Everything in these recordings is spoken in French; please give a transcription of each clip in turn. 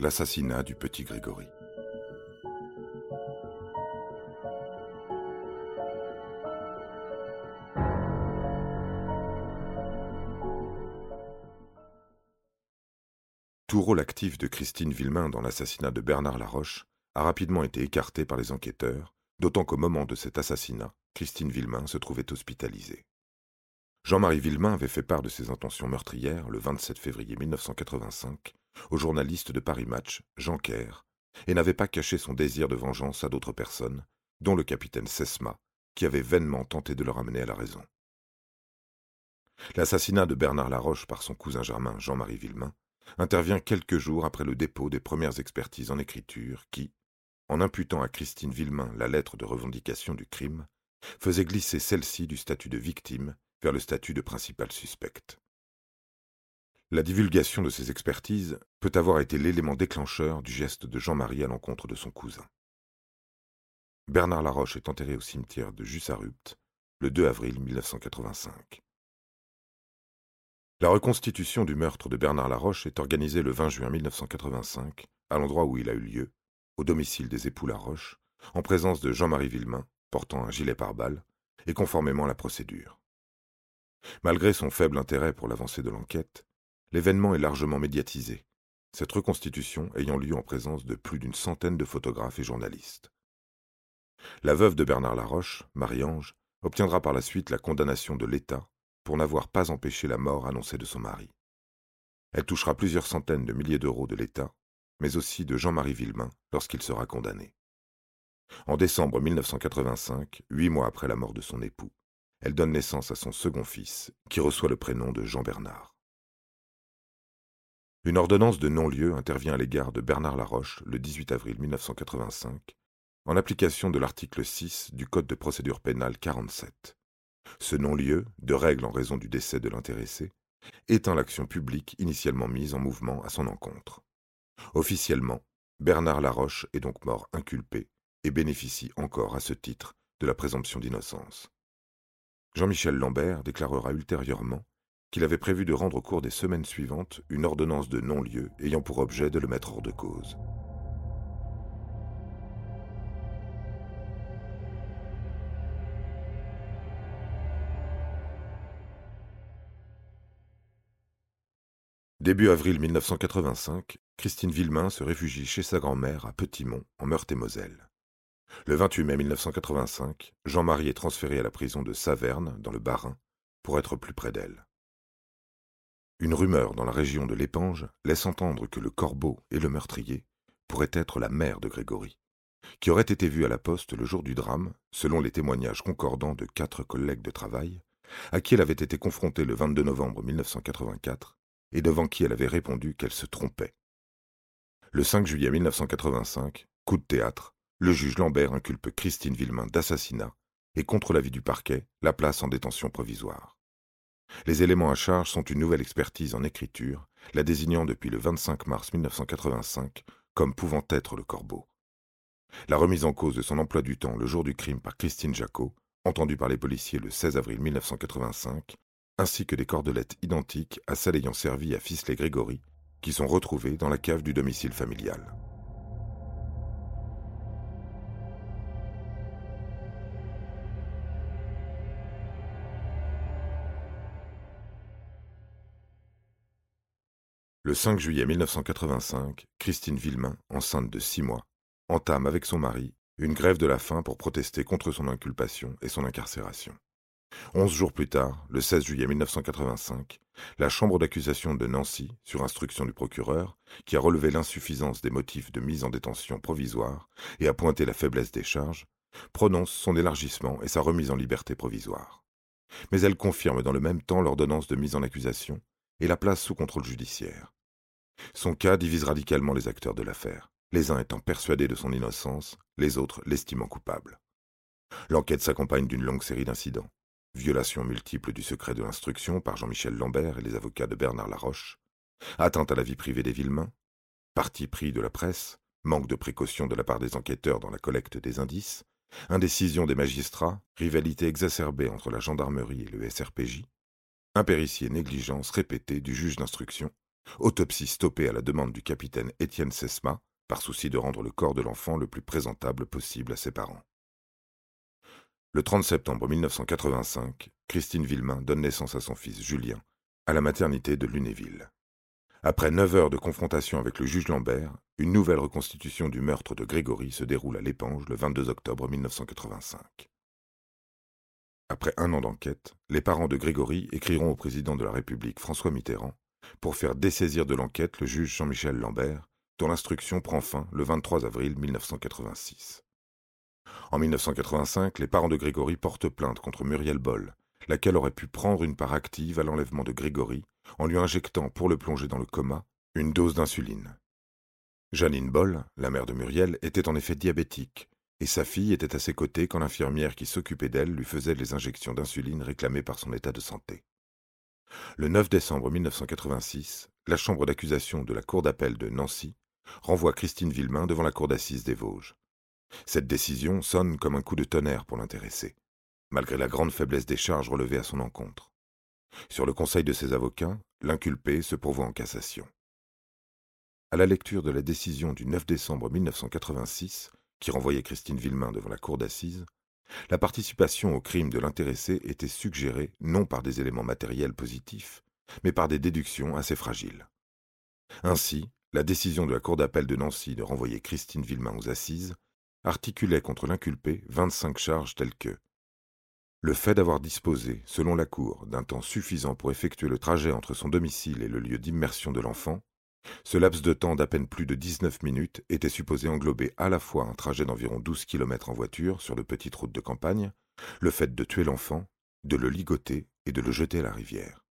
L'assassinat du petit Grégory. Tout rôle actif de Christine Villemain dans l'assassinat de Bernard Laroche a rapidement été écarté par les enquêteurs, d'autant qu'au moment de cet assassinat, Christine Villemain se trouvait hospitalisée. Jean-Marie Villemain avait fait part de ses intentions meurtrières le 27 février 1985 au journaliste de Paris Match, Jean Kerr, et n'avait pas caché son désir de vengeance à d'autres personnes, dont le capitaine Sesma, qui avait vainement tenté de le ramener à la raison. L'assassinat de Bernard Laroche par son cousin germain Jean-Marie Villemain intervient quelques jours après le dépôt des premières expertises en écriture qui, en imputant à Christine Villemain la lettre de revendication du crime, faisait glisser celle-ci du statut de victime vers le statut de principal suspecte. La divulgation de ces expertises peut avoir été l'élément déclencheur du geste de Jean-Marie à l'encontre de son cousin. Bernard Laroche est enterré au cimetière de Jussarupt le 2 avril 1985. La reconstitution du meurtre de Bernard Laroche est organisée le 20 juin 1985, à l'endroit où il a eu lieu, au domicile des époux Laroche, en présence de Jean-Marie Villemain, portant un gilet pare-balles, et conformément à la procédure. Malgré son faible intérêt pour l'avancée de l'enquête, l'événement est largement médiatisé, cette reconstitution ayant lieu en présence de plus d'une centaine de photographes et journalistes. La veuve de Bernard Laroche, Marie-Ange, obtiendra par la suite la condamnation de l'État pour n'avoir pas empêché la mort annoncée de son mari. Elle touchera plusieurs centaines de milliers d'euros de l'État, mais aussi de Jean-Marie Villemain lorsqu'il sera condamné. En décembre 1985, huit mois après la mort de son époux, elle donne naissance à son second fils, qui reçoit le prénom de Jean Bernard. Une ordonnance de non-lieu intervient à l'égard de Bernard Laroche le 18 avril 1985, en application de l'article 6 du Code de procédure pénale 47. Ce non-lieu, de règle en raison du décès de l'intéressé, éteint l'action publique initialement mise en mouvement à son encontre. Officiellement, Bernard Laroche est donc mort inculpé et bénéficie encore à ce titre de la présomption d'innocence. Jean-Michel Lambert déclarera ultérieurement qu'il avait prévu de rendre au cours des semaines suivantes une ordonnance de non-lieu ayant pour objet de le mettre hors de cause. Début avril 1985, Christine Villemain se réfugie chez sa grand-mère à Petit-Mont, en Meurthe-et-Moselle. Le 28 mai 1985, Jean-Marie est transféré à la prison de Saverne, dans le Bas-Rhin, pour être plus près d'elle. Une rumeur dans la région de l'Épange laisse entendre que le corbeau et le meurtrier pourraient être la mère de Grégory, qui aurait été vue à la poste le jour du drame, selon les témoignages concordants de quatre collègues de travail, à qui elle avait été confrontée le 22 novembre 1984 et devant qui elle avait répondu qu'elle se trompait. Le 5 juillet 1985, coup de théâtre, le juge Lambert inculpe Christine Villemain d'assassinat et, contre l'avis du parquet, la place en détention provisoire. Les éléments à charge sont une nouvelle expertise en écriture, la désignant depuis le 25 mars 1985 comme pouvant être le corbeau. La remise en cause de son emploi du temps le jour du crime par Christine Jacot, entendue par les policiers le 16 avril 1985, ainsi que des cordelettes identiques à celles ayant servi à Fisley Grégory, qui sont retrouvées dans la cave du domicile familial. Le 5 juillet 1985, Christine Villemain, enceinte de six mois, entame avec son mari une grève de la faim pour protester contre son inculpation et son incarcération. Onze jours plus tard, le 16 juillet 1985, la Chambre d'accusation de Nancy, sur instruction du procureur, qui a relevé l'insuffisance des motifs de mise en détention provisoire et a pointé la faiblesse des charges, prononce son élargissement et sa remise en liberté provisoire. Mais elle confirme dans le même temps l'ordonnance de mise en accusation et la place sous contrôle judiciaire. Son cas divise radicalement les acteurs de l'affaire, les uns étant persuadés de son innocence, les autres l'estimant coupable. L'enquête s'accompagne d'une longue série d'incidents. Violation multiple du secret de l'instruction par Jean-Michel Lambert et les avocats de Bernard Laroche, atteinte à la vie privée des Villemains, parti pris de la presse, manque de précaution de la part des enquêteurs dans la collecte des indices, indécision des magistrats, rivalité exacerbée entre la gendarmerie et le SRPJ, impéritie et négligence répétée du juge d'instruction, Autopsie stoppée à la demande du capitaine Étienne Sesma, par souci de rendre le corps de l'enfant le plus présentable possible à ses parents. Le 30 septembre 1985, Christine Villemain donne naissance à son fils Julien, à la maternité de Lunéville. Après neuf heures de confrontation avec le juge Lambert, une nouvelle reconstitution du meurtre de Grégory se déroule à l'Épange le 22 octobre 1985. Après un an d'enquête, les parents de Grégory écriront au président de la République François Mitterrand pour faire dessaisir de l'enquête le juge Jean-Michel Lambert, dont l'instruction prend fin le 23 avril 1986. En 1985, les parents de Grégory portent plainte contre Muriel Boll, laquelle aurait pu prendre une part active à l'enlèvement de Grégory en lui injectant, pour le plonger dans le coma, une dose d'insuline. Janine Boll, la mère de Muriel, était en effet diabétique et sa fille était à ses côtés quand l'infirmière qui s'occupait d'elle lui faisait les injections d'insuline réclamées par son état de santé. Le 9 décembre 1986, la chambre d'accusation de la Cour d'appel de Nancy renvoie Christine Villemain devant la Cour d'assises des Vosges. Cette décision sonne comme un coup de tonnerre pour l'intéressé, malgré la grande faiblesse des charges relevées à son encontre. Sur le conseil de ses avocats, l'inculpé se pourvoit en cassation. À la lecture de la décision du 9 décembre 1986, qui renvoyait Christine Villemain devant la cour d'assises, la participation au crime de l'intéressé était suggérée non par des éléments matériels positifs, mais par des déductions assez fragiles. Ainsi, la décision de la Cour d'appel de Nancy de renvoyer Christine Villemain aux assises articulait contre l'inculpé 25 charges telles que le fait d'avoir disposé, selon la Cour, d'un temps suffisant pour effectuer le trajet entre son domicile et le lieu d'immersion de l'enfant, ce laps de temps d'à peine plus de 19 minutes était supposé englober à la fois un trajet d'environ 12 km en voiture sur de petites routes de campagne, le fait de tuer l'enfant, de le ligoter et de le jeter à la rivière.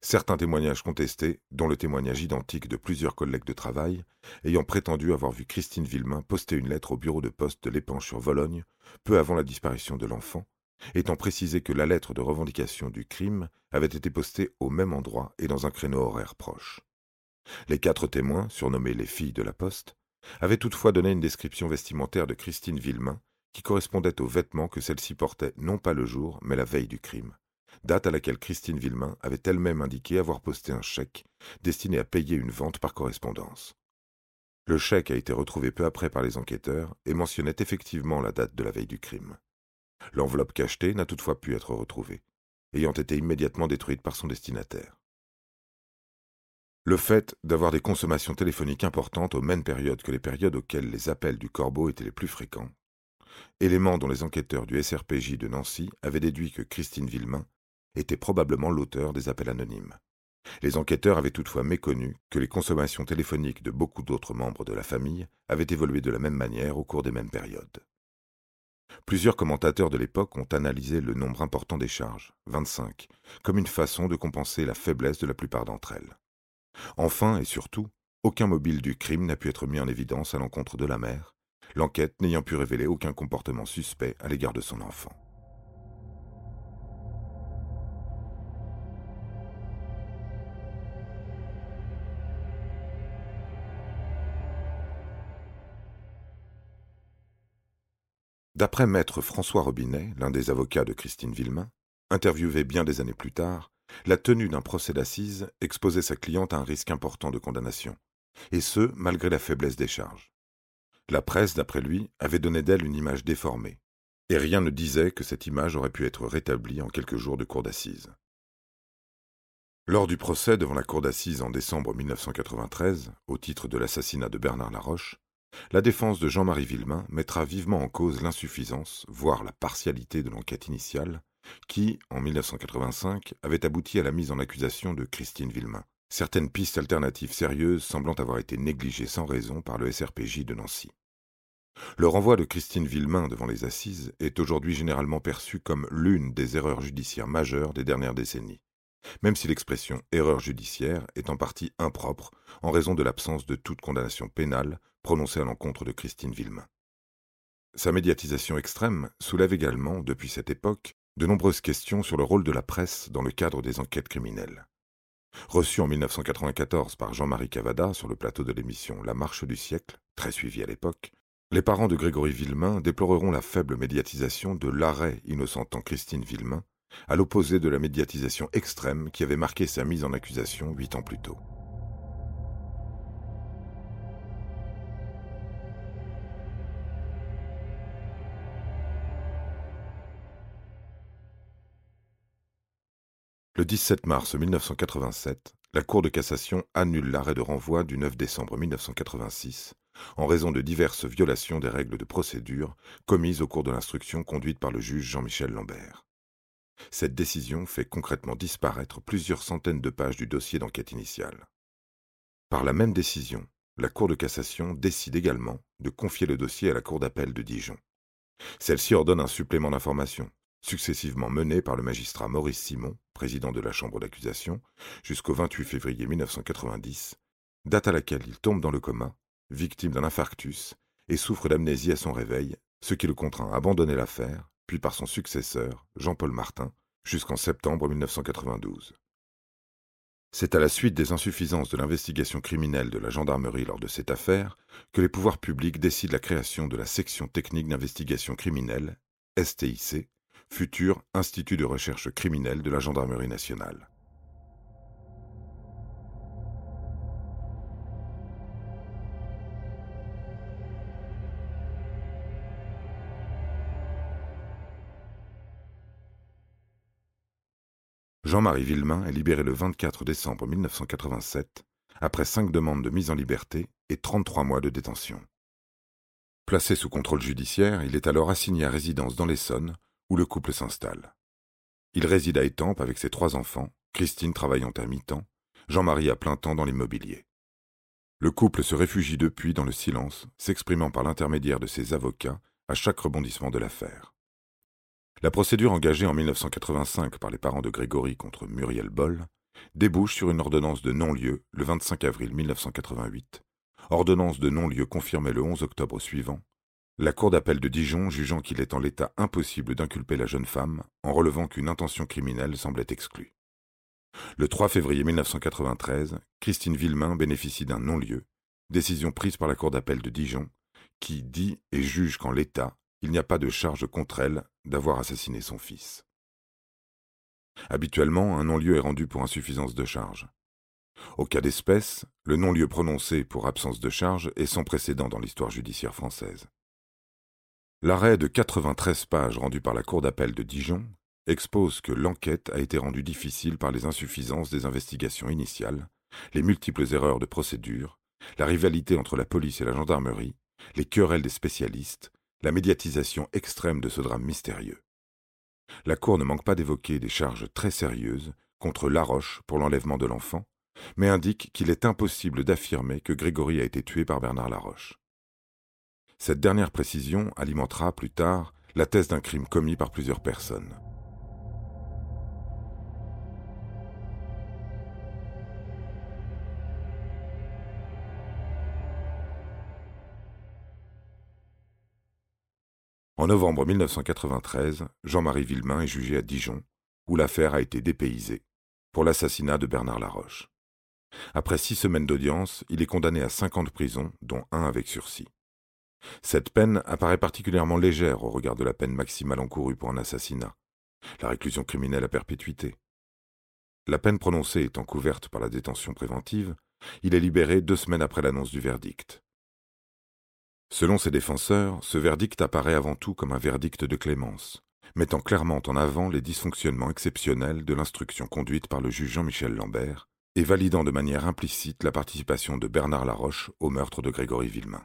Certains témoignages contestés, dont le témoignage identique de plusieurs collègues de travail, ayant prétendu avoir vu Christine Villemain poster une lettre au bureau de poste de l'Épanche sur Vologne, peu avant la disparition de l'enfant, étant précisé que la lettre de revendication du crime avait été postée au même endroit et dans un créneau horaire proche. Les quatre témoins, surnommés les filles de la poste, avaient toutefois donné une description vestimentaire de Christine Villemain qui correspondait aux vêtements que celle-ci portait non pas le jour, mais la veille du crime, date à laquelle Christine Villemain avait elle-même indiqué avoir posté un chèque destiné à payer une vente par correspondance. Le chèque a été retrouvé peu après par les enquêteurs et mentionnait effectivement la date de la veille du crime. L'enveloppe cachetée n'a toutefois pu être retrouvée, ayant été immédiatement détruite par son destinataire. Le fait d'avoir des consommations téléphoniques importantes aux mêmes périodes que les périodes auxquelles les appels du corbeau étaient les plus fréquents, élément dont les enquêteurs du SRPJ de Nancy avaient déduit que Christine Villemain était probablement l'auteur des appels anonymes. Les enquêteurs avaient toutefois méconnu que les consommations téléphoniques de beaucoup d'autres membres de la famille avaient évolué de la même manière au cours des mêmes périodes. Plusieurs commentateurs de l'époque ont analysé le nombre important des charges, 25, comme une façon de compenser la faiblesse de la plupart d'entre elles. Enfin et surtout, aucun mobile du crime n'a pu être mis en évidence à l'encontre de la mère, l'enquête n'ayant pu révéler aucun comportement suspect à l'égard de son enfant. D'après maître François Robinet, l'un des avocats de Christine Villemain, interviewé bien des années plus tard, la tenue d'un procès d'assises exposait sa cliente à un risque important de condamnation, et ce, malgré la faiblesse des charges. La presse, d'après lui, avait donné d'elle une image déformée, et rien ne disait que cette image aurait pu être rétablie en quelques jours de cour d'assises. Lors du procès devant la cour d'assises en décembre 1993, au titre de l'assassinat de Bernard Laroche, la défense de Jean-Marie Villemain mettra vivement en cause l'insuffisance, voire la partialité de l'enquête initiale, qui, en 1985, avait abouti à la mise en accusation de Christine Villemain. Certaines pistes alternatives sérieuses semblant avoir été négligées sans raison par le SRPJ de Nancy. Le renvoi de Christine Villemain devant les assises est aujourd'hui généralement perçu comme l'une des erreurs judiciaires majeures des dernières décennies, même si l'expression erreur judiciaire est en partie impropre en raison de l'absence de toute condamnation pénale prononcée à l'encontre de Christine Villemain. Sa médiatisation extrême soulève également, depuis cette époque, de nombreuses questions sur le rôle de la presse dans le cadre des enquêtes criminelles. Reçu en 1994 par Jean-Marie Cavada sur le plateau de l'émission La Marche du siècle, très suivie à l'époque, les parents de Grégory Villemain déploreront la faible médiatisation de l'arrêt innocentant Christine Villemain à l'opposé de la médiatisation extrême qui avait marqué sa mise en accusation huit ans plus tôt. Le 17 mars 1987, la Cour de cassation annule l'arrêt de renvoi du 9 décembre 1986 en raison de diverses violations des règles de procédure commises au cours de l'instruction conduite par le juge Jean-Michel Lambert. Cette décision fait concrètement disparaître plusieurs centaines de pages du dossier d'enquête initiale. Par la même décision, la Cour de cassation décide également de confier le dossier à la Cour d'appel de Dijon. Celle-ci ordonne un supplément d'information, successivement mené par le magistrat Maurice Simon, président de la Chambre d'accusation, jusqu'au 28 février 1990, date à laquelle il tombe dans le coma, victime d'un infarctus, et souffre d'amnésie à son réveil, ce qui le contraint à abandonner l'affaire, puis par son successeur, Jean-Paul Martin, jusqu'en septembre 1992. C'est à la suite des insuffisances de l'investigation criminelle de la gendarmerie lors de cette affaire que les pouvoirs publics décident la création de la section technique d'investigation criminelle, STIC, futur Institut de recherche criminelle de la Gendarmerie nationale. Jean-Marie Villemain est libéré le 24 décembre 1987, après cinq demandes de mise en liberté et 33 mois de détention. Placé sous contrôle judiciaire, il est alors assigné à résidence dans l'Essonne, où le couple s'installe. Il réside à Étampes avec ses trois enfants, Christine travaillant à mi-temps, Jean-Marie à plein temps dans l'immobilier. Le couple se réfugie depuis dans le silence, s'exprimant par l'intermédiaire de ses avocats à chaque rebondissement de l'affaire. La procédure engagée en 1985 par les parents de Grégory contre Muriel Boll débouche sur une ordonnance de non-lieu le 25 avril 1988, ordonnance de non-lieu confirmée le 11 octobre suivant, la Cour d'appel de Dijon jugeant qu'il est en l'état impossible d'inculper la jeune femme en relevant qu'une intention criminelle semblait exclue. Le 3 février 1993, Christine Villemain bénéficie d'un non-lieu, décision prise par la Cour d'appel de Dijon, qui dit et juge qu'en l'état, il n'y a pas de charge contre elle d'avoir assassiné son fils. Habituellement, un non-lieu est rendu pour insuffisance de charge. Au cas d'espèce, le non-lieu prononcé pour absence de charge est sans précédent dans l'histoire judiciaire française. L'arrêt de 93 pages rendu par la Cour d'appel de Dijon expose que l'enquête a été rendue difficile par les insuffisances des investigations initiales, les multiples erreurs de procédure, la rivalité entre la police et la gendarmerie, les querelles des spécialistes, la médiatisation extrême de ce drame mystérieux. La Cour ne manque pas d'évoquer des charges très sérieuses contre Laroche pour l'enlèvement de l'enfant, mais indique qu'il est impossible d'affirmer que Grégory a été tué par Bernard Laroche. Cette dernière précision alimentera plus tard la thèse d'un crime commis par plusieurs personnes. En novembre 1993, Jean-Marie Villemain est jugé à Dijon, où l'affaire a été dépaysée, pour l'assassinat de Bernard Laroche. Après six semaines d'audience, il est condamné à cinq ans de prison, dont un avec sursis. Cette peine apparaît particulièrement légère au regard de la peine maximale encourue pour un assassinat, la réclusion criminelle à perpétuité. La peine prononcée étant couverte par la détention préventive, il est libéré deux semaines après l'annonce du verdict. Selon ses défenseurs, ce verdict apparaît avant tout comme un verdict de clémence, mettant clairement en avant les dysfonctionnements exceptionnels de l'instruction conduite par le juge Jean-Michel Lambert et validant de manière implicite la participation de Bernard Laroche au meurtre de Grégory Villemain.